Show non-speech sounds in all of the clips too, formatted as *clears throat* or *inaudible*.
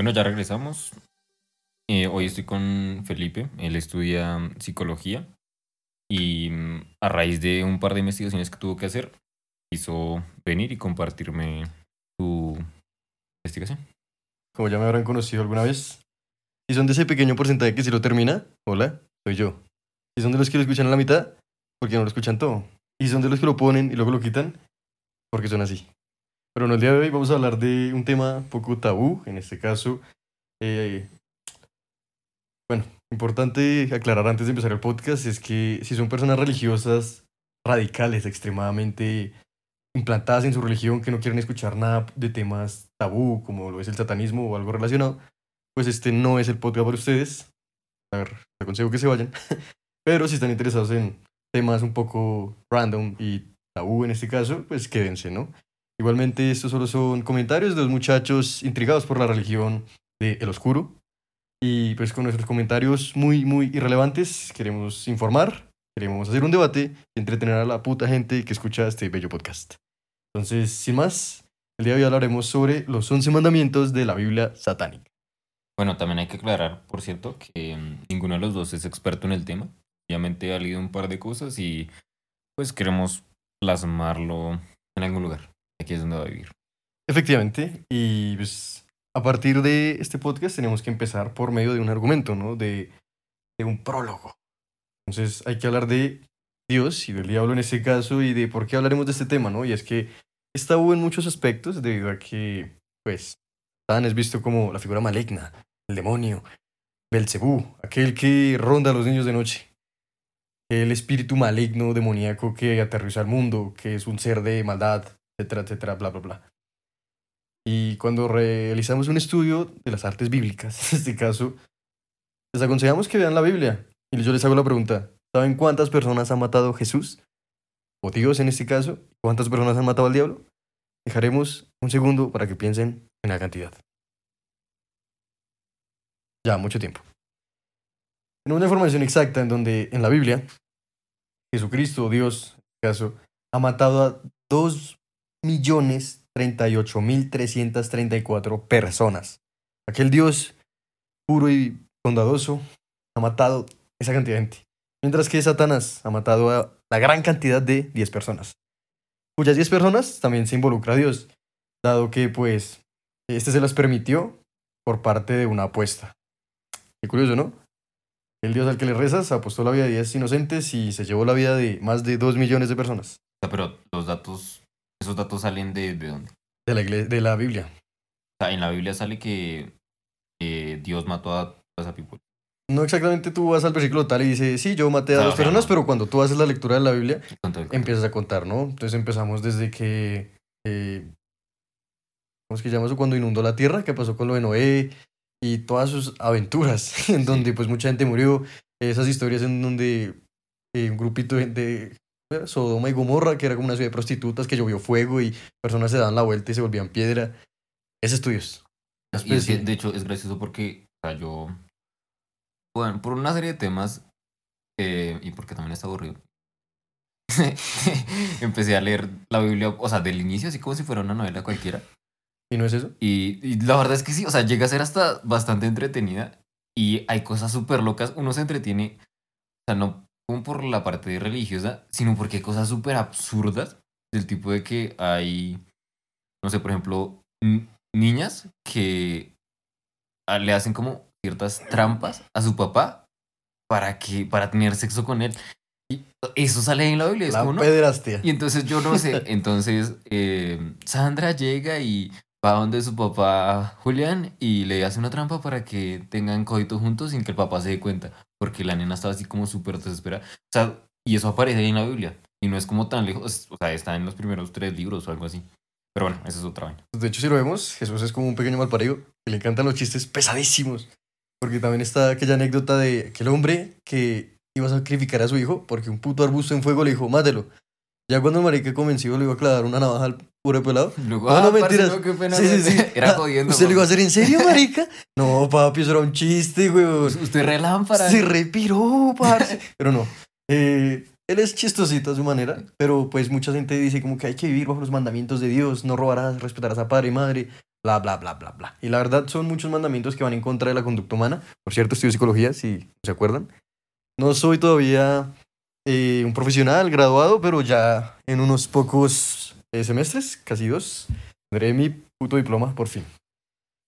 Bueno, ya regresamos. Eh, hoy estoy con Felipe, él estudia psicología y mm, a raíz de un par de investigaciones que tuvo que hacer, quiso venir y compartirme su investigación. Como ya me habrán conocido alguna vez. Si son de ese pequeño porcentaje que si lo termina, hola, soy yo. Si son de los que lo escuchan a la mitad, porque no lo escuchan todo. Y si son de los que lo ponen y luego lo quitan, porque son así. Pero en el día de hoy vamos a hablar de un tema poco tabú, en este caso. eh, bueno, importante aclarar antes de empezar el podcast es que si son personas religiosas radicales, extremadamente implantadas en su religión, que no quieren escuchar nada de temas tabú, como lo es el satanismo o algo relacionado, pues este no es el podcast para ustedes. A ver, les aconsejo que se vayan. *laughs* Pero si están interesados en temas un poco random y tabú en este caso, pues quédense, ¿no? Igualmente, estos solo son comentarios de los muchachos intrigados por la religión de El Oscuro. Y pues con nuestros comentarios muy, muy irrelevantes, queremos informar, queremos hacer un debate y entretener a la puta gente que escucha este bello podcast. Entonces, sin más, el día de hoy hablaremos sobre los 11 mandamientos de la Biblia satánica. Bueno, también hay que aclarar, por cierto, que mm, ninguno de los dos es experto en el tema. Obviamente ha leído un par de cosas y pues queremos plasmarlo en algún lugar. Aquí es donde va a vivir. Efectivamente, y pues a partir de este podcast tenemos que empezar por medio de un argumento, ¿no? De, de un prólogo. Entonces hay que hablar de Dios y del diablo en este caso y de por qué hablaremos de este tema, ¿no? Y es que es tabú en muchos aspectos debido a que, pues, Satán es visto como la figura maligna, el demonio, Belcebú, aquel que ronda a los niños de noche, el espíritu maligno, demoníaco que aterriza al mundo, que es un ser de maldad, etcétera, etcétera, bla, bla, bla. Y cuando realizamos un estudio de las artes bíblicas, *laughs* en este caso, les aconsejamos que vean la Biblia. Y yo les hago la pregunta, ¿saben cuántas personas ha matado Jesús? O Dios en este caso, ¿cuántas personas han matado al diablo? Dejaremos un segundo para que piensen en la cantidad. Ya, mucho tiempo. Tenemos una información exacta en donde en la Biblia, Jesucristo, Dios, en este caso, ha matado a 2 millones 38.334 personas. Aquel Dios puro y bondadoso ha matado esa cantidad de gente. Mientras que Satanás ha matado a la gran cantidad de 10 personas. Cuyas 10 personas también se involucra a Dios, dado que pues este se las permitió por parte de una apuesta. Qué curioso, ¿no? El Dios al que le rezas apostó la vida de 10 inocentes y se llevó la vida de más de 2 millones de personas. Pero los datos, esos datos salen de, de dónde? De la, igle- de la Biblia. O sea, en la Biblia sale que eh, Dios mató a toda esa people. No exactamente tú vas al versículo tal y dices, sí, yo maté a Claro, dos personas, pero cuando tú haces la lectura de la Biblia, empiezas a contar, ¿no? Entonces empezamos desde que, eh, ¿cómo es que llama eso? Cuando inundó la tierra, que pasó con lo de Noé y todas sus aventuras, *laughs* en donde pues mucha gente murió, esas historias en donde eh, un grupito de. Sodoma y Gomorra, que era como una ciudad de prostitutas, que llovió fuego y personas se daban la vuelta y se volvían piedra. Es. Y es que, de hecho, es gracioso porque o sea, yo, bueno, por una serie de temas eh, y porque también está aburrido, *laughs* empecé a leer la Biblia, o sea, del inicio, así como si fuera una novela cualquiera. ¿Y no es eso? Y, y la verdad es que sí, o sea, llega a ser hasta bastante entretenida y hay cosas súper locas. Uno se entretiene, o sea, no como por la parte religiosa, sino porque hay cosas súper absurdas del tipo de que hay, no sé, por ejemplo, niñas que le hacen como ciertas trampas a su papá para que para tener sexo con él. Y eso sale en la Biblia, es La como, ¿no? Y entonces yo no sé, *laughs* entonces eh, Sandra llega y va donde su papá Julián y le hace una trampa para que tengan coito juntos sin que el papá se dé cuenta, porque la nena estaba así como súper desesperada. O sea, y eso aparece ahí en la Biblia, y no es como tan lejos, o sea, está en los primeros tres libros o algo así. Pero bueno, eso es otra vaina. De hecho, si lo vemos, Jesús es como un pequeño malparido que le encantan los chistes pesadísimos. Porque también está aquella anécdota de aquel hombre que iba a sacrificar a su hijo porque un puto arbusto en fuego le dijo, mátelo. Ya cuando el marica convencido le iba a clavar una navaja al puro pelado. Luego, No, ah, no, parce, mentiras. no, qué pena. Sí, sí, sí. *laughs* Era Ah, jodiendo. ¿Usted lo iba a hacer en serio, *laughs* marica? No, papi, eso era un chiste, weón. Usted re lámpara. Se repiró, parce. *laughs* Pero no. Eh, él es chistosito a su manera, pero pues mucha gente dice como que hay que vivir bajo los mandamientos de Dios, no robarás, respetarás a padre y madre, bla, bla, bla, bla, bla. Y la verdad son muchos mandamientos que van en contra de la conducta humana. Por cierto, estudio psicología, si se acuerdan. No soy todavía eh, un profesional graduado, pero ya en unos pocos eh, semestres, casi dos, tendré mi puto diploma, por fin.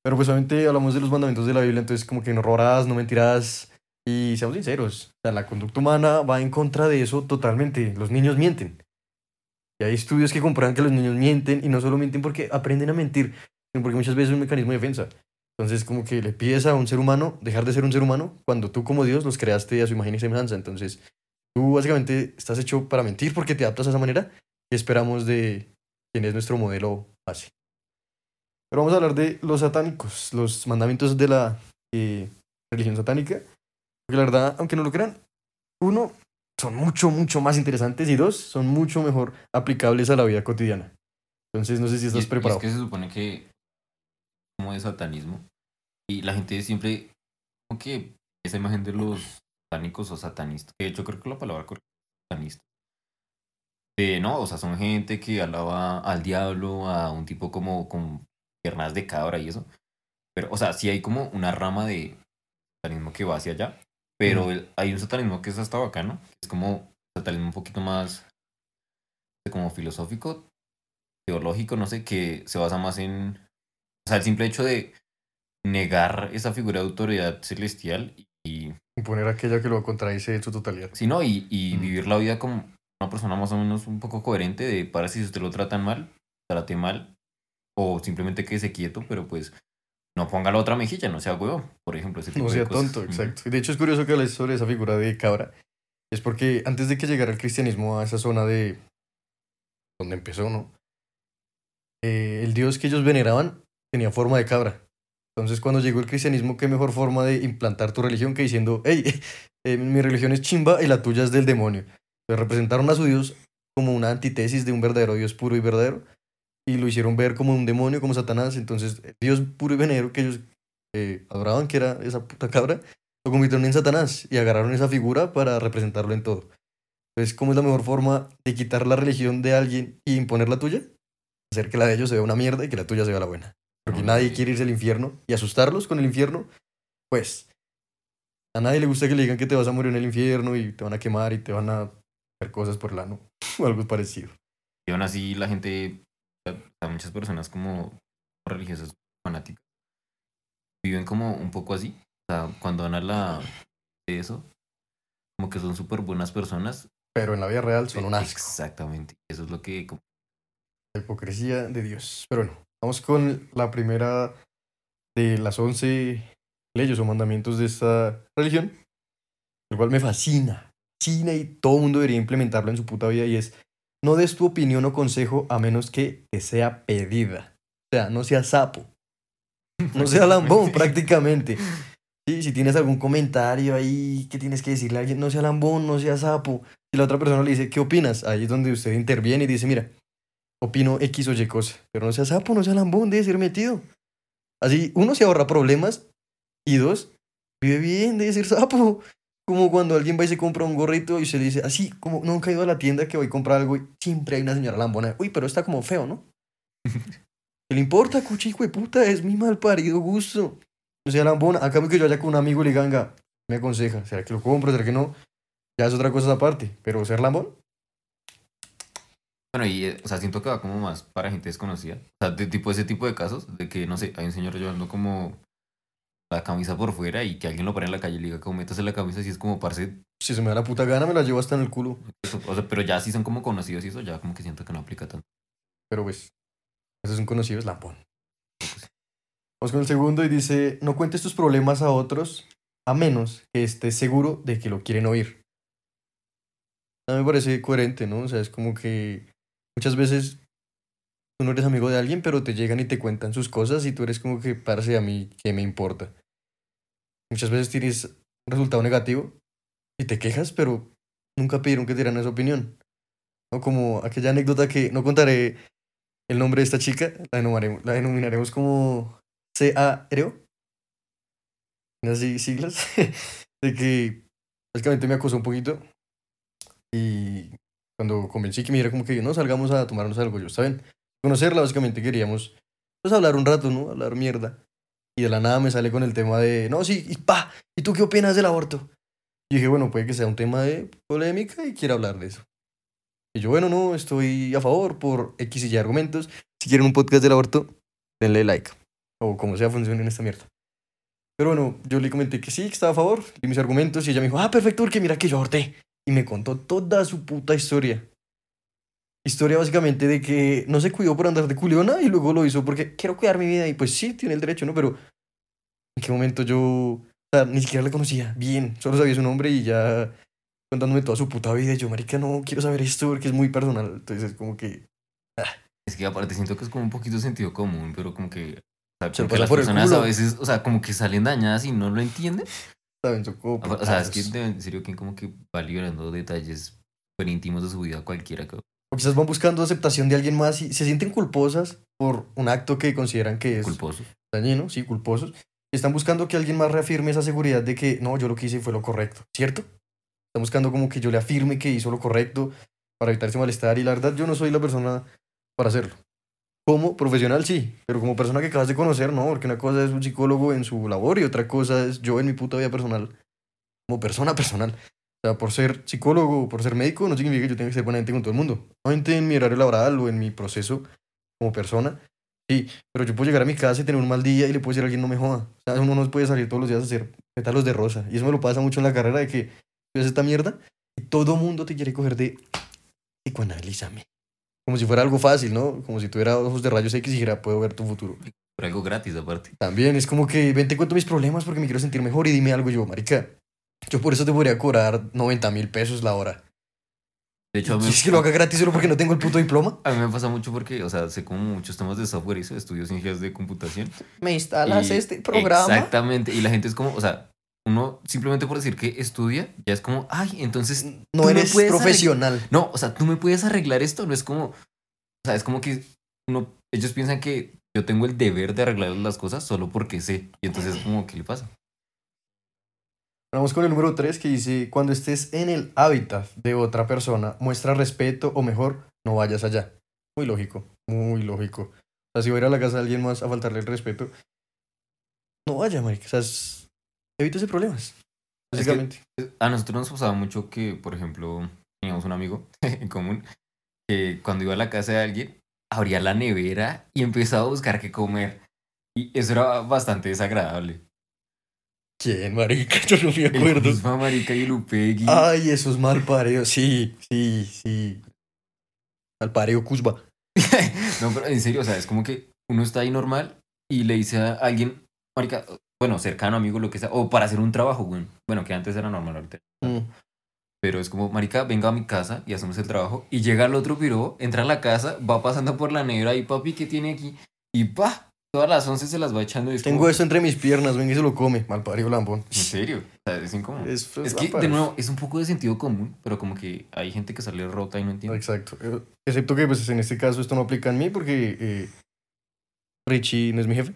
Pero pues obviamente hablamos de los mandamientos de la Biblia, entonces como que no robarás, no mentirás, y seamos sinceros, o sea, la conducta humana va en contra de eso totalmente. Los niños mienten. Y hay estudios que comprueban que los niños mienten y no solo mienten porque aprenden a mentir, sino porque muchas veces es un mecanismo de defensa. Entonces, como que le pides a un ser humano dejar de ser un ser humano cuando tú como Dios los creaste a su imagen y semejanza. Entonces, tú básicamente estás hecho para mentir porque te adaptas a esa manera y esperamos de quien es nuestro modelo así. Pero vamos a hablar de los satánicos, los mandamientos de la eh, religión satánica. Porque la verdad, aunque no lo crean, uno, son mucho, mucho más interesantes y dos, son mucho mejor aplicables a la vida cotidiana. Entonces, no sé si estás Y- y preparado. es que se supone que como de satanismo y la gente siempre como que esa imagen de los satánicos o satanistas, de hecho creo que la palabra correcta es satanista. No, o sea, son gente que alaba al diablo, a un tipo como con piernas de cabra y eso. Pero, o sea, sí hay como una rama de satanismo que va hacia allá, pero el- hay un satanismo que es hasta bacano, que es como satanismo un poquito más como filosófico, teológico, no sé, que se basa más en, o sea, el simple hecho de negar esa figura de autoridad celestial y, Y poner aquella que lo contradice en su totalidad. si no, y, y Mm. vivir la vida como una persona más o menos un poco coherente de para si usted lo tratan mal, trate mal, o simplemente quédese quieto, pero pues no ponga la otra mejilla, no sea huevo, por ejemplo, ese tipo No de sea cosas. tonto, exacto. Y de hecho es curioso que hables sobre esa figura de cabra. Es porque antes de que llegara el cristianismo a esa zona de donde empezó, ¿no? Eh, el dios que ellos veneraban tenía forma de cabra. Entonces cuando llegó el cristianismo, qué mejor forma de implantar tu religión que diciendo, hey, *laughs* eh, mi religión es chimba y la tuya es del demonio. Entonces representaron a su dios como una antítesis de un verdadero dios puro y verdadero y lo hicieron ver como un demonio, como Satanás. Entonces dios puro y venero que ellos eh, adoraban, que era esa puta cabra, lo convirtieron en Satanás y agarraron esa figura para representarlo en todo. Entonces, ¿cómo es la mejor forma de quitar la religión de alguien y imponer la tuya? Hacer que la de ellos se vea una mierda y que la tuya se vea la buena. Porque nadie quiere irse al infierno y asustarlos con el infierno, pues a nadie le gusta que le digan que te vas a morir en el infierno y te van a quemar y te van a hacer cosas por el ano *laughs* o algo parecido. Y aún así la gente, sea, muchas personas como religiosas fanáticas, viven como un poco así. O sea, cuando van a la de eso, como que son súper buenas personas. Pero en la vida real son un asco. Exactamente. Eso es lo que como- La hipocresía de Dios. Pero bueno, vamos con la primera de las 11 leyes o mandamientos de esta religión, el cual me fascina, fascina y todo el mundo debería implementarlo en su puta vida y es no des tu opinión o consejo a menos que te sea pedida. O sea, no seas sapo, *laughs* no sea lambón prácticamente. Sí, si tienes algún comentario ahí que tienes que decirle a alguien, no sea lambón, no sea sapo. Y la otra persona le dice, ¿qué opinas? Ahí es donde usted interviene y dice, mira, opino X o Y cosa. Pero no sea sapo, no sea lambón, debe ser metido. Así, uno se ahorra problemas y dos, vive bien, debe ser sapo. Como cuando alguien va y se compra un gorrito y se le dice, así, como nunca he ido a la tienda que voy a comprar algo y siempre hay una señora lambona. Uy, pero está como feo, ¿no? *laughs* ¿Qué le importa, cuchi, hijo de puta? Es mi mal parido gusto. No sea lambona. A cambio que yo vaya con un amigo y le diga, "Venga, me aconseja. ¿Será que lo compro? ¿Será que no? Ya es otra cosa aparte. Pero ser lambón, Bueno, y, eh, o sea, siento que va como más para gente desconocida. O sea, de tipo ese tipo de casos, de que, no sé, hay un señor llevando como la camisa por fuera y que alguien lo pone en la calle y le diga, como métase la camisa, así es como, parce, si se me da la puta gana, me la llevo hasta en el culo. eso, o sea, pero ya sí son como conocidos y eso, ya como que siento que no aplica tanto. Pero pues, ese es un conocido, es lambón. Vamos con el segundo y dice, no cuentes tus problemas a otros a menos que estés seguro de que lo quieren oír. A mí me parece coherente, ¿no? O sea, es como que muchas veces tú no eres amigo de alguien, pero te llegan y te cuentan sus cosas y tú eres como que, parce, a mí, ¿qué me importa? Muchas veces tienes un resultado negativo y te quejas, pero nunca pidieron que te dieran esa opinión. ¿No? Como aquella anécdota que no contaré el nombre de esta chica, la denominaremos, la denominaremos como C.A.R.O. Así siglas. *laughs* de que básicamente me acosó un poquito. Y cuando convencí que me diera como que no salgamos a tomarnos algo, yo, está bien. Conocerla, básicamente queríamos pues hablar un rato, ¿no? Hablar mierda. Y de la nada me sale con el tema de, no, sí, y pa, ¿y tú qué opinas del aborto? Y dije, bueno, puede que sea un tema de polémica y quiera hablar de eso. Y yo, bueno, no, estoy a favor por X y Y argumentos. Si quieren un podcast del aborto, denle like. O como sea, funcione en esta mierda. Pero bueno, yo le comenté que sí, que estaba a favor, di mis argumentos y ella me dijo, ah, perfecto, porque mira que yo aborté. Y me contó toda su puta historia. Historia básicamente de que no se cuidó por andar de culiona y luego lo hizo porque quiero cuidar mi vida y pues sí, tiene el derecho, ¿no? Pero en qué momento yo, o sea, ni siquiera le conocía bien, solo sabía su nombre y ya contándome toda su puta vida y yo, marica, no quiero saber esto porque es muy personal. Entonces es como que... Es que aparte siento que es como un poquito sentido común, pero como que... O sea, Se como que pasa las personas a veces, o sea, como que salen dañadas y no lo entienden. Como O sea, es que en serio que como que va liberando detalles súper íntimos de su vida cualquiera. que- O quizás van buscando aceptación de alguien más y se sienten culposas por un acto que consideran que es Culposos. dañino, sí, culposos. Están buscando que alguien más reafirme esa seguridad de que no, yo lo que hice fue lo correcto, ¿cierto? Están buscando como que yo le afirme que hizo lo correcto para evitar ese malestar y la verdad yo no soy la persona para hacerlo. Como profesional sí, pero como persona que acabas de conocer, no, porque una cosa es un psicólogo en su labor y otra cosa es yo en mi puta vida personal, como persona personal. O sea, por ser psicólogo o por ser médico no significa que yo tenga que ser buena gente con todo el mundo. Obviamente en mi horario laboral o en mi proceso como persona, sí, pero yo puedo llegar a mi casa y tener un mal día y le puedo decir a alguien no me joda. O sea, uno no puede salir todos los días a hacer pétalos de rosa. Y eso me lo pasa mucho en la carrera de que tú haces esta mierda y todo mundo te quiere coger de psicoanalízame. Como si fuera algo fácil, ¿no? Como si tuviera ojos de rayos X y dijera, puedo ver tu futuro. Por algo gratis aparte. También es como que ven, te cuento mis problemas porque me quiero sentir mejor y dime algo yo, marica. Yo por eso te podría cobrar 90 mil pesos la hora. De hecho, a mí, ¿Quieres que lo haga gratis solo porque no tengo el puto diploma? a mí me pasa mucho porque, o sea, sé como muchos temas de software y eso, estudio ciencias de computación. Me instalas Y- este programa. Exactamente. Y la gente es como, o sea, uno simplemente por decir que estudia, ya es como, ay, entonces No eres profesional. No, o sea, tú me puedes arreglar esto, no es como, o sea, es como que uno, ellos piensan que yo tengo el deber de arreglar las cosas solo porque sé. Y entonces, como, ¿qué le pasa? Vamos con el número 3 que dice, cuando estés en el hábitat de otra persona, muestra respeto o mejor, no vayas allá. Muy lógico, muy lógico. O sea, si voy a ir a la casa de alguien más a faltarle el respeto, no vaya, marica. O sea, es- evítese problemas. Es que- Básicamente. A nosotros nos pasaba mucho que, por ejemplo, teníamos un amigo *laughs* en común que cuando iba a la casa de alguien, abría la nevera y empezaba a buscar qué comer. Y eso era bastante desagradable. ¿Quién, marica? *laughs* Yo no me El acuerdo. Kuzma, marica y el Upegui. Ay, esos mal pareos. Sí, sí, sí. Al pareo Cusba. *laughs* No, pero en serio, o sea, es como que uno está ahí normal y le dice a alguien, marica, bueno, cercano, amigo, lo que sea, o para hacer un trabajo, güey. Bueno, que antes era normal ahorita. Mm. Pero es como, marica, venga a mi casa y hacemos el trabajo. Y llega el otro piro, entra a la casa, va pasando por la nevera y papi, ¿qué tiene aquí? Y pa, todas las once se las va echando. y es Tengo como, esto entre mis piernas, venga y se lo come. Mal pareo lambón. En serio, o sea, es incómodo. Es, Es, que, de nuevo, es un poco de sentido común, pero como que hay gente que sale rota y no entiende. Exacto. Eh, Excepto que pues en este caso esto no aplica en mí porque eh, Richie no es mi jefe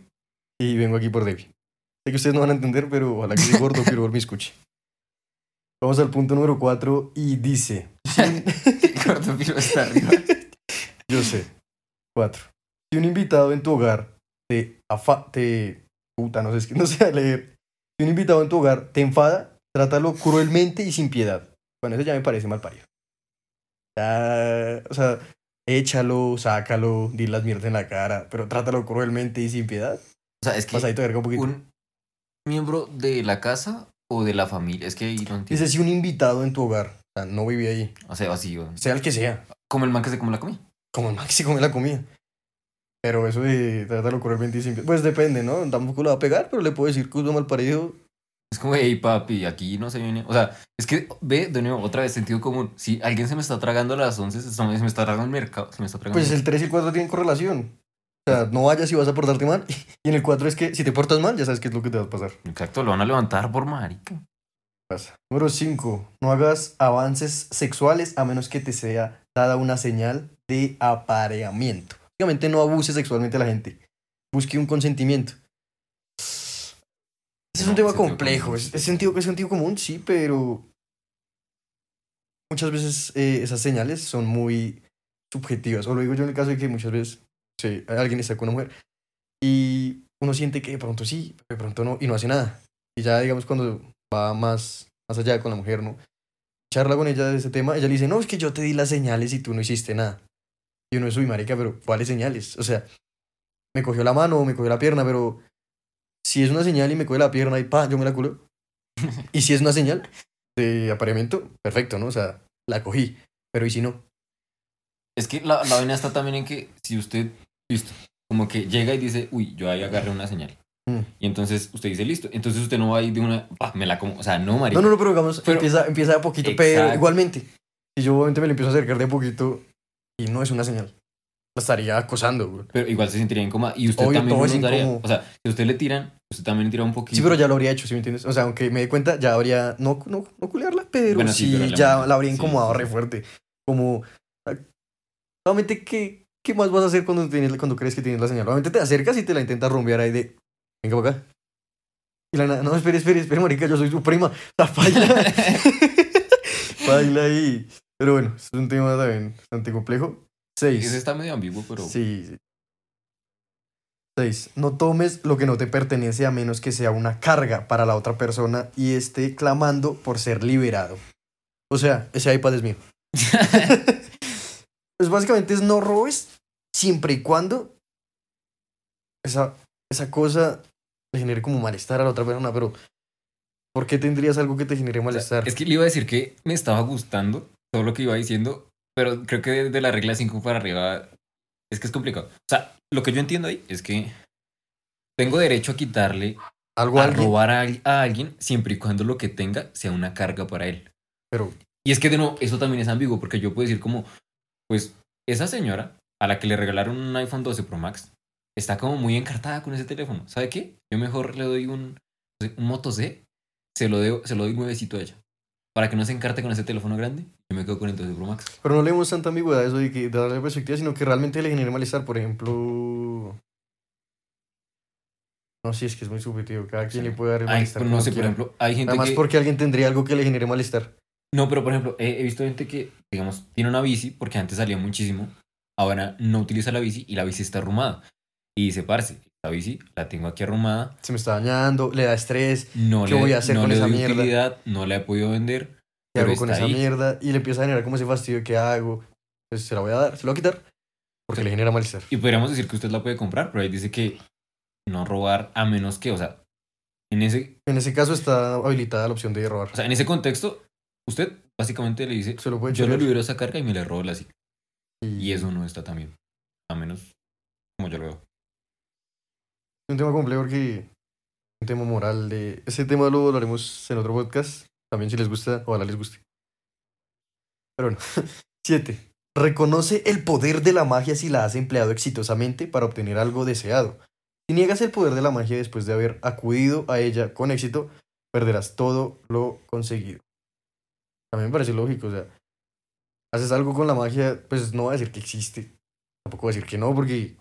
y vengo aquí por Debbie. Sé que ustedes no van a entender, pero ojalá que ese gordo quiero me escuche. Vamos al punto número 4 y dice, *laughs* gordo está arriba. yo sé, 4. Si un invitado en tu hogar te afa te puta, no sé, es que no sé *laughs* leer. Si un invitado en tu hogar te enfada, trátalo cruelmente y sin piedad. Bueno, eso ya me parece mal parido. Ya, o sea, échalo, sácalo, di las mierdas en la cara, pero trátalo cruelmente y sin piedad. O sea, es que Pasadito un miembro de la casa o de la familia, es que ahí no entiendo. Dice, si un invitado en tu hogar, o sea, no vive ahí, O sea, güey. sea el que sea, como el man que se come la comida. como el Maxi se come la comida. Pero eso de cruelmente y sin piedad, pues depende, ¿no? Tampoco lo va a pegar, pero le puedo decir que es mal parido. Es como, hey papi, aquí no se viene. O sea, es que ve de nuevo, otra vez, sentido común. Si alguien se me está tragando a las 11, se me está tragando el mercado, se me está tragando. Pues el 3 y el 4 tienen correlación. O sea, no vayas si vas a portarte mal. *laughs* Y en el 4 es que si te portas mal, ya sabes qué es lo que te va a pasar. Exacto, lo van a levantar por marica. Pasa. Número 5. No hagas avances sexuales a menos que te sea dada una señal de apareamiento. Básicamente no abuses sexualmente a la gente. Busque un consentimiento. Ese es un tema complejo. Es, sentido, es sentido común, sí, pero muchas veces eh, esas señales son muy subjetivas. O lo digo yo en el caso de que muchas veces sí, alguien está con una mujer Y uno siente que de pronto sí, de pronto no, y no hace nada. Y ya, digamos, cuando va más, más allá con la mujer, ¿no? Charla con ella de ese tema, ella le dice, no, es que yo te di las señales y tú no hiciste nada. Y uno es, uy, marica, pero ¿cuáles señales? O sea, me cogió la mano, me cogió la pierna, pero si es una señal y me coge la pierna y pa, yo me la culo. *laughs* y si es una señal de apareamiento, perfecto, ¿no? O sea, la cogí, pero ¿y si no? Es que la, la vaina está también en que si usted, listo, como que llega y dice, uy, yo ahí agarré una señal. Mm. Y entonces usted dice, listo. Entonces usted no va a ir de una, pa, me la como. O sea, no, marica. No, no, no, pero digamos, Pero- empieza, empieza de poquito, pero Exacto. igualmente, si yo obviamente me le empiezo a acercar de poquito y no es una señal, la estaría acosando, güey. Pero igual se sentiría incómoda. Y usted Obvio, también lo. O sea, si usted le tiran, usted también le tira un poquito. Sí, pero ya lo habría hecho, ¿sí me entiendes? O sea, aunque me dé cuenta, ya habría, no, no, no culearla, pero Bueno, sí, pero ya la habría incomodado sí, re fuerte. Como, obviamente, ¿qué, ¿qué más vas a hacer cuando, tienes, cuando crees que tienes la señal? Obviamente te acercas y te la intentas rumbear ahí de, venga para acá. Y la nada, no, espere, espere, espere, marica, yo soy su prima. La baila. baila *laughs* ahí. Pero bueno, es un tema también bastante complejo. Seis. Ese está medio ambiguo, pero. Sí. sí. Seis. No tomes lo que no te pertenece a menos que sea una carga para la otra persona y esté clamando por ser liberado. O sea, ese iPad es mío. *laughs* *laughs* Pues básicamente es no robes siempre y cuando esa, esa cosa le genere como malestar a la otra persona, pero ¿por qué tendrías algo que te genere O sea, malestar? es que le iba a decir que me estaba gustando todo lo que iba diciendo, pero creo que de, de la regla 5 para arriba es que es complicado. O sea, lo que yo entiendo ahí es que tengo derecho a quitarle, algo a robar a, a alguien siempre y cuando lo que tenga sea una carga para él. pero Y es que de nuevo, eso también es ambiguo, porque yo puedo decir como, pues, esa señora a la que le regalaron un iPhone 12 Pro Max está como muy encartada con ese teléfono. ¿Sabe qué? Yo mejor le doy un, un Moto C, se lo, deo- se lo doy nuevecito a ella. Para que no se encarte con ese teléfono grande, yo me quedo con el 12 Pro Max. Pero no le demos tanta ambigüedad a eso de, que, de darle perspectiva, sino que realmente le genere malestar. Por ejemplo. No, sí, es que es muy subjetivo. Cada quien Sí. le puede dar el malestar. no sé, por ejemplo, hay gente Además, que... porque alguien tendría algo que le genere malestar. No, pero por ejemplo, he, he visto gente que, digamos, tiene una bici, porque antes salía muchísimo, ahora no utiliza la bici y la bici está arrumada. Y dice, parce, la bici la tengo aquí arrumada, Se me está dañando, le da estrés. no ¿Qué le, voy a hacer no con le esa doy mierda? utilidad, no la he podido vender. ¿Qué Pero hago con esa ahí. mierda? Y le empieza a generar como ese fastidio. ¿Qué hago? Pues se la voy a dar, se la voy a quitar. Porque le genera malestar. Y podríamos decir que usted la puede comprar, pero ahí dice que no robar a menos que, o sea, en ese, En ese caso está habilitada la opción de robar. o sea, en ese contexto, usted básicamente le dice, se lo puede yo le libero esa carga y me le robo la bici. Y eso no está tan bien. A menos como yo lo veo. Es un tema complejo porque un tema moral de ese tema lo hablaremos en otro podcast también si les gusta ojalá les guste pero bueno *laughs* siete reconoce el poder de la magia si la has empleado exitosamente para obtener algo deseado si niegas el poder de la magia después de haber acudido a ella con éxito perderás todo lo conseguido a mí me parece lógico o sea haces algo con la magia pues no voy a decir que existe tampoco voy a decir que no porque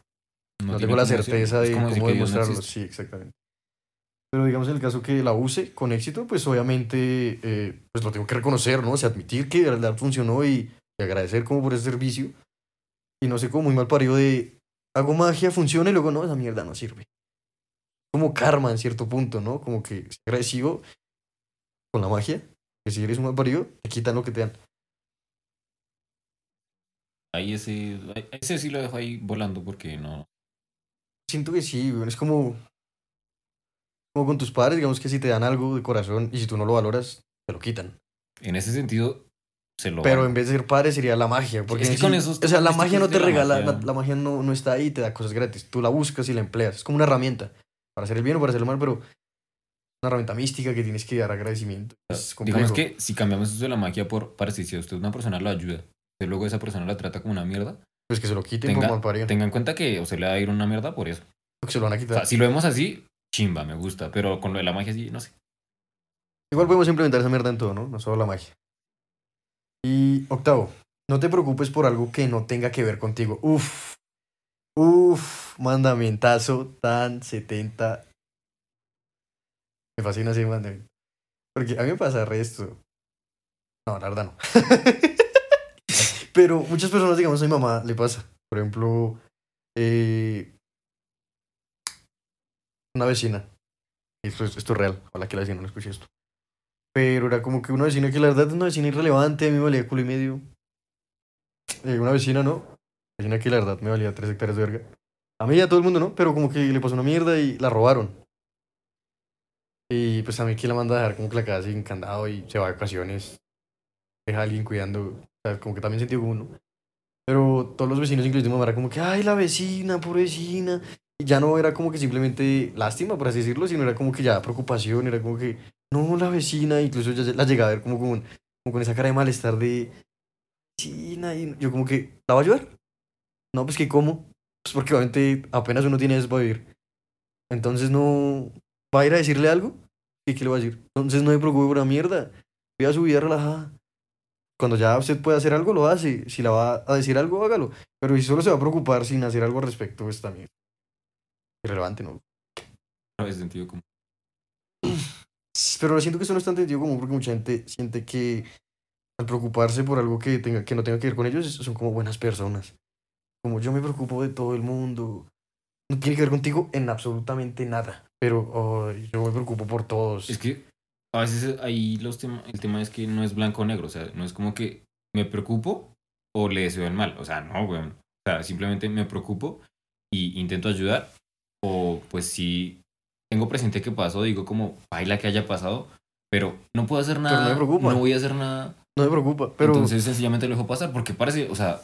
no, tiene tengo la certeza de cómo no demostrarlo. existe. sí, exactamente. Pero digamos en el caso que la use con éxito, pues obviamente eh, pues lo tengo que reconocer, ¿no? O sea, admitir que de verdad funcionó y, y agradecer como por ese servicio. Y no sé, como muy mal parido de hago magia, funciona y luego no, esa mierda no sirve. Como karma en cierto punto, ¿no? Como que agradecido con la magia, que si eres un mal parido, te quitan lo que te dan. Ahí ese, ese sí lo dejo ahí volando porque no. Siento que sí, es como, como con tus padres, digamos que si te dan algo de corazón y si tú no lo valoras, te lo quitan. En ese sentido, se lo. Pero van. en vez de ser padre sería la magia. Porque es que con esos O sea, la magia no te la regala, la, magia- la magia no, no está ahí te da cosas gratis. Tú la buscas y la empleas. Es como una herramienta para hacer el bien o para hacer el mal, pero una herramienta mística que tienes que dar agradecimiento. Es. Digamos que si cambiamos eso de la magia por para si a usted una persona lo ayuda, luego esa persona la trata como una mierda, Pues que se lo quiten tenga- por malparido. tenga en cuenta que usted le va a ir una mierda por eso. Que se lo van a O quitar. sea, si lo vemos así, chimba, me gusta, pero con lo de la magia sí, no sé. Igual podemos implementar esa mierda en todo, ¿no? No solo la magia. Y octavo, no te preocupes por algo que no tenga que ver contigo. Uf. Uf. Mandamentazo tan 70. Me fascina ese mandamiento. Porque a mí me pasa resto. No, la verdad no. *laughs* Pero muchas personas, digamos, a mi mamá le pasa. Por ejemplo, eh, una vecina. Esto es, esto es real, ojalá que la vecina no escuche esto. Pero era como que una vecina que la verdad es una vecina irrelevante, a mí me valía culo y medio. Eh, una vecina, ¿no? Vecina que la verdad me valía tres hectáreas de verga. A mí y a todo el mundo, ¿no? Pero como que le pasó una mierda y la robaron. Y pues a mí que la manda a dejar como que la casa sin candado y se va de vacaciones. Deja a alguien cuidando. Sea, como que también sentido común, ¿no? Pero todos los vecinos, incluso mi mamá, era como que, ay, la vecina, pobre vecina. Y ya no era como que simplemente lástima, por así decirlo, sino era como que ya preocupación, era como que, no, la vecina, incluso ya la llegaba a ver como con, como con esa cara de malestar de, vecina, y yo como que, ¿la va a ayudar? No, pues que cómo, pues porque obviamente apenas uno tiene eso para vivir. Entonces no, ¿va a ir a decirle algo? ¿Y qué le va a decir? Entonces no me preocupe por la mierda, viva su vida relajada. Cuando ya usted puede hacer algo, lo hace. Si la va a decir algo, hágalo. Pero si solo se va a preocupar sin hacer algo al respecto, pues también. Irrelevante, ¿no? No es sentido común. *clears throat* Pero siento que eso no es tan sentido común porque mucha gente siente que al preocuparse por algo que, tenga, que no tenga que ver con ellos, son como buenas personas. Como yo me preocupo de todo el mundo. No tiene que ver contigo en absolutamente nada. Pero ay, yo me preocupo por todos. Es que a veces ahí los tema, el tema es que no es blanco o negro. O sea, no es como que me preocupo o le deseo el mal. O sea, no, weón. O sea, simplemente me preocupo y intento ayudar. O pues si tengo presente que pasó, digo como, baila que haya pasado. Pero no puedo hacer no nada. me preocupa. no voy a hacer nada. No me preocupa. Pero Entonces sencillamente lo dejo pasar porque parece, o sea,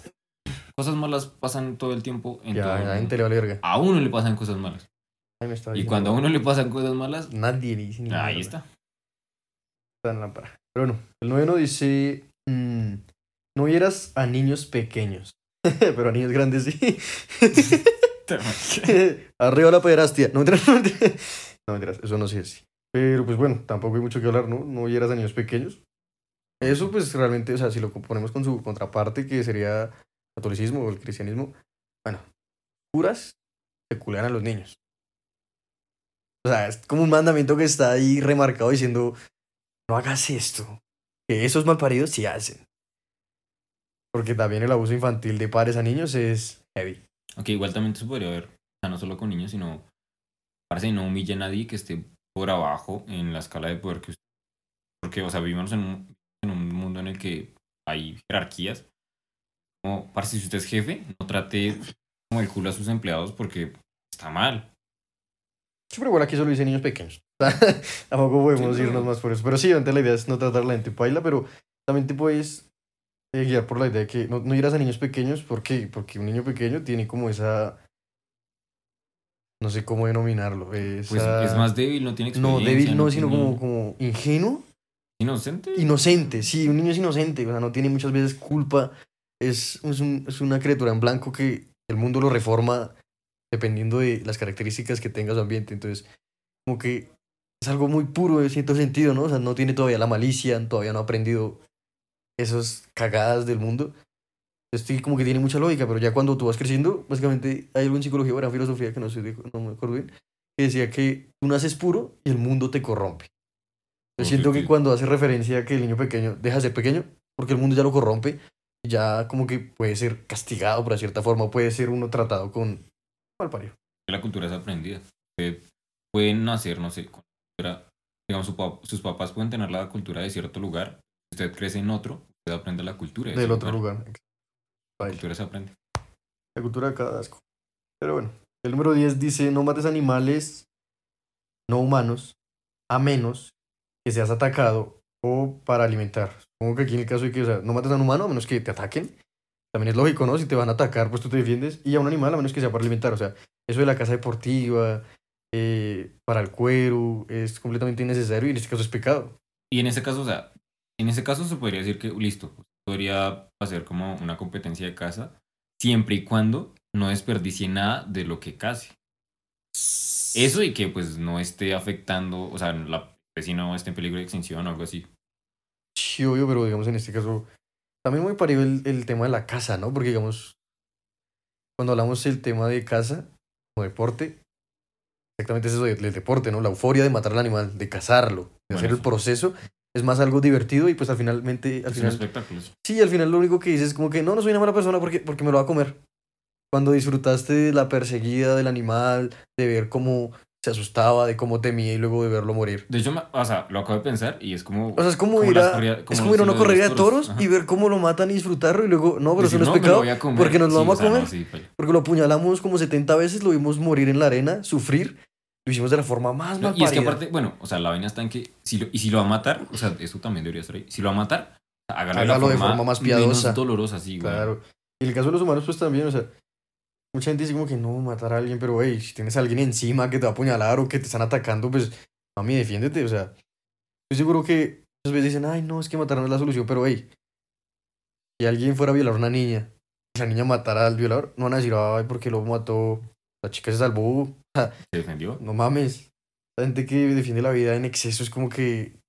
cosas malas pasan todo el tiempo. En ya, todo a gente le vale. A uno le pasan cosas malas. Ahí me Y cuando a uno le pasan cosas malas, Nadie le dice ni ahí está. La lámpara. Pero bueno, el noveno dice: mm, No vieras a niños pequeños. *laughs* Pero a niños grandes sí. *laughs* Arriba la pederastia. No mentiras, no mentiras. No eso no sé así. Pero pues bueno, tampoco hay mucho que hablar, ¿no? No vieras a niños pequeños. Eso pues realmente, o sea, si lo ponemos con su contraparte, que sería el catolicismo o el cristianismo, bueno, curas se culean a los niños. O sea, es como un mandamiento que está ahí remarcado diciendo, no hagas esto. Que esos malparidos sí hacen. Porque también el abuso infantil de padres a niños es heavy. Aunque igual también se podría ver, o sea, no solo con niños, sino, parece que no humille a nadie que esté por abajo en la escala de poder que usted. Porque, o sea, vivimos en un, en un mundo en el que hay jerarquías. Como, parce, si usted es jefe, no trate como el culo a sus empleados porque está mal. Sí, pero igual aquí solo dice niños pequeños. *laughs* Tampoco podemos Sí, irnos más por eso. Pero sí, antes la idea es no tratar a la gente paila, pero también te puedes eh, guiar por la idea de que no, no irás a niños pequeños. ¿Por qué? Porque un niño pequeño tiene como esa... No sé cómo denominarlo. Esa, Pues es más débil, no tiene No, experiencia. débil no, sino tiene- como, como ingenuo. Inocente. Inocente, sí, un niño es inocente. O sea, no tiene muchas veces culpa. Es, es, un- es una criatura en blanco que el mundo lo reforma dependiendo de las características que tenga su ambiente. Entonces, como que es algo muy puro en cierto sentido, ¿no? O sea, no tiene todavía la malicia, todavía no ha aprendido esas cagadas del mundo. Esto como que tiene mucha lógica, pero ya cuando tú vas creciendo, básicamente hay algo en psicología o era filosofía que no, sé, no me acuerdo bien, que decía que tú naces puro y el mundo te corrompe. Yo siento que cuando hace referencia a que el niño pequeño deja de ser pequeño, porque el mundo ya lo corrompe, ya como que puede ser castigado por cierta forma, puede ser uno tratado con mal parido. La cultura es aprendida. Usted puede nacer, no sé, con digamos, su sus papás pueden tener la cultura de cierto lugar. Si usted crece en otro, usted aprende la cultura de Del otro lugar. La cultura se aprende. La cultura de cada asco. Pero bueno, el número 10 dice, no mates animales no humanos, a menos que seas atacado o para alimentar. Supongo que aquí en el caso de que, o sea, no mates a un humano a menos que te ataquen. También es lógico, ¿no? Si te van a atacar, pues tú te defiendes. Y a un animal a menos que sea para alimentar. O sea, eso de la casa deportiva, eh, para el cuero, es completamente innecesario y en este caso es pecado. Y en ese caso, o sea, en ese caso se podría decir que, listo, podría hacer como una competencia de caza, siempre y cuando no desperdicie nada de lo que case. Eso y que pues no esté afectando, o sea, la especie no esté en peligro de extinción o algo así. Sí, obvio, pero digamos en este caso, también muy parido el, el tema de la caza, ¿no? Porque digamos, cuando hablamos del tema de caza como deporte, exactamente es eso del del deporte, ¿no? La euforia de matar al animal, de cazarlo, de Bueno, hacer el sí. proceso, es más algo divertido y pues al finalmente, al Es un final, espectáculo. eso. sí, al final lo único que dices es como que no, no soy una mala persona porque, porque me lo va a comer. Cuando disfrutaste de la perseguida del animal, de ver cómo se asustaba, de cómo temía y luego de verlo morir. De hecho, o sea, lo acabo de pensar y es como. O sea, es como, Como ir a, corrida- es como como ir a una corrida de toros toros, y ver cómo lo matan y disfrutarlo y luego, no, pero decir, eso no es pecado, a comer". porque nos lo Sí, vamos o a sea, no, comer. sí, pues. porque lo apuñalamos como 70 veces, lo vimos morir en la arena, sufrir, lo hicimos de la forma más No, mal y es que aparte, bueno, o sea, la vaina está en que. Si lo, y si lo va a matar, o sea, eso también debería estar ahí. Si lo va a matar, hágalo, Hágalo de de la forma, forma más piadosa. Menos dolorosa, sí, güey. Claro. Y el caso de los humanos, pues también, o sea, mucha gente dice como que no, matar a alguien, pero hey, si tienes a alguien encima que te va a apuñalar o que te están atacando, pues, mami, defiéndete, o sea, estoy seguro que muchas veces dicen, ay, no, es que matar no es la solución, pero hey, si alguien fuera a violar a una niña, y la niña matara al violador, no van a decir, ay, porque lo mató, la chica se salvó, *laughs* Se defendió. no mames. La gente que defiende la vida en exceso es como que.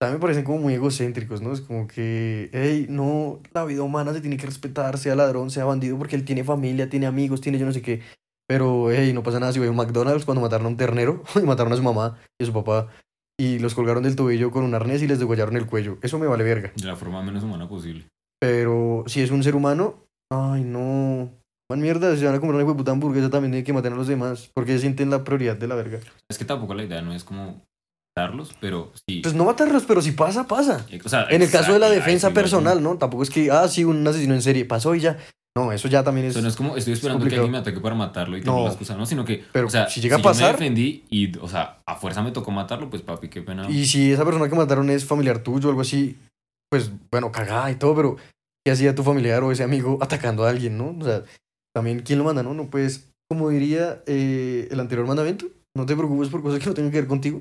También me parecen como muy egocéntricos, ¿no? Es como que, hey, no, la vida humana se tiene que respetar, sea ladrón, sea bandido, porque él tiene familia, tiene amigos, tiene yo no sé qué. Pero, hey, no pasa nada si voy a un McDonald's cuando mataron a un ternero *laughs* y mataron a su mamá y a su papá y los colgaron del tobillo con un arnés y les degollaron el cuello. Eso me vale verga. De la forma menos humana posible. Pero si es un ser humano, ay, no. Man, mierda, si van a comer una puta hamburguesa también tienen que matar a los demás, porque sienten la prioridad de la verga. Es que tampoco la idea no es como matarlos, pero sí. Pues no matarlos, pero si pasa, pasa. o sea, En el caso de la defensa yo. personal, ¿no? Tampoco es que, ah, sí, un asesino en serie pasó y ya. No, eso ya también O es. sea, no es como estoy esperando que alguien me ataque para matarlo y tener No. la excusa, no, sino que, Pero o sea, si llega a yo pasar- me defendí y, o sea, a fuerza me tocó matarlo, pues papi, qué pena. Y si esa persona que mataron es familiar tuyo o algo así, pues bueno, cagada y todo, pero ¿qué hacía tu familiar o ese amigo atacando a alguien, no? O sea, también, ¿quién lo manda, no? No puedes, como diría eh, el anterior mandamiento, no te preocupes por cosas que no tengan que ver contigo.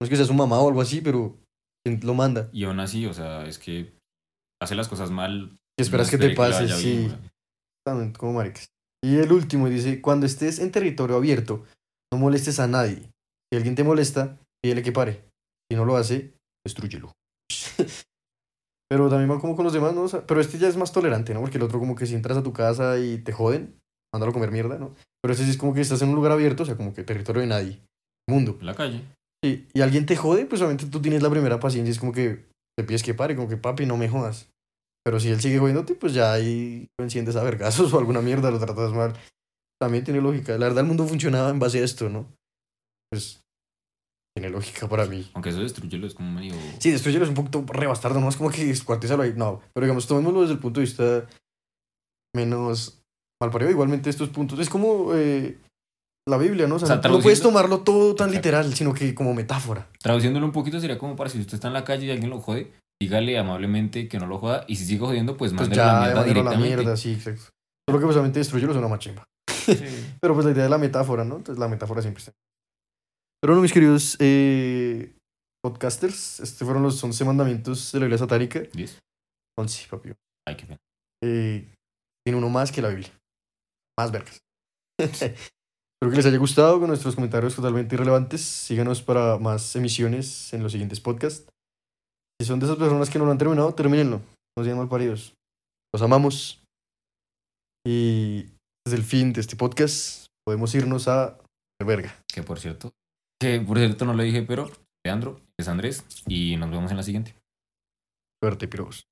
No es que sea su mamá o algo así, pero ¿quién lo manda? Y aún así, o sea, es que hace las cosas mal. ¿Qué esperas que te pase? bien, Sí. También, como maricas. Y el último dice, cuando estés en territorio abierto, no molestes a nadie. Si alguien te molesta, pídele que pare. Si no lo hace, destrúyelo. Pero también va como con los demás, ¿no? O sea, pero este ya es más tolerante, ¿no? Porque el otro como que si entras a tu casa y te joden, mándalo a comer mierda, ¿no? Pero este sí es como que estás en un lugar abierto, o sea, como que territorio de nadie. Mundo. La calle. Sí, y alguien te jode, pues obviamente tú tienes la primera paciencia, es como que te pides que pare, como que papi, no me jodas. Pero si él sigue jodiéndote, pues ya ahí lo enciendes a vergazos *laughs* o alguna mierda, lo tratas mal. También tiene lógica. La verdad, el mundo funcionaba en base a esto, ¿no? Pues tiene lógica para mí. Aunque eso destruyelo es como medio. Sí, destruyelo es un poquito rebastardo, ¿no? Es como que descuartízalo ahí. No, pero digamos, tomémoslo desde el punto de vista menos malparido. Igualmente estos puntos. Es como eh, la Biblia, ¿no? O sea, O sea, no- no puedes tomarlo todo tan literal, sino que como metáfora. Traduciéndolo un poquito sería como para si usted está en la calle y alguien lo jode, dígale amablemente que no lo joda. Y si sigue jodiendo, pues Pues mándale la ya, mierda mándalo a la directamente. mierda, sí, exacto. Solo que pues obviamente destruyelo es una machimba. Sí. *laughs* Pero pues la idea de la metáfora, ¿no? Entonces la metáfora siempre está. Pero bueno, mis queridos eh, podcasters, estos fueron los 11 mandamientos de la Biblia satánica. ¿Diez? 11, papi. Ay, qué pena. Eh, tiene uno más que la Biblia. Más vergas. *laughs* Espero que les haya gustado con nuestros comentarios totalmente irrelevantes. Síganos para más emisiones en los siguientes podcasts. Si son de esas personas que no lo han terminado, termínenlo. No sean mal paridos. Los amamos. Y desde el fin de este podcast podemos irnos a verga. Que por cierto, que por cierto no lo dije, pero Leandro, es Andrés y nos vemos en la siguiente. Suerte, piros.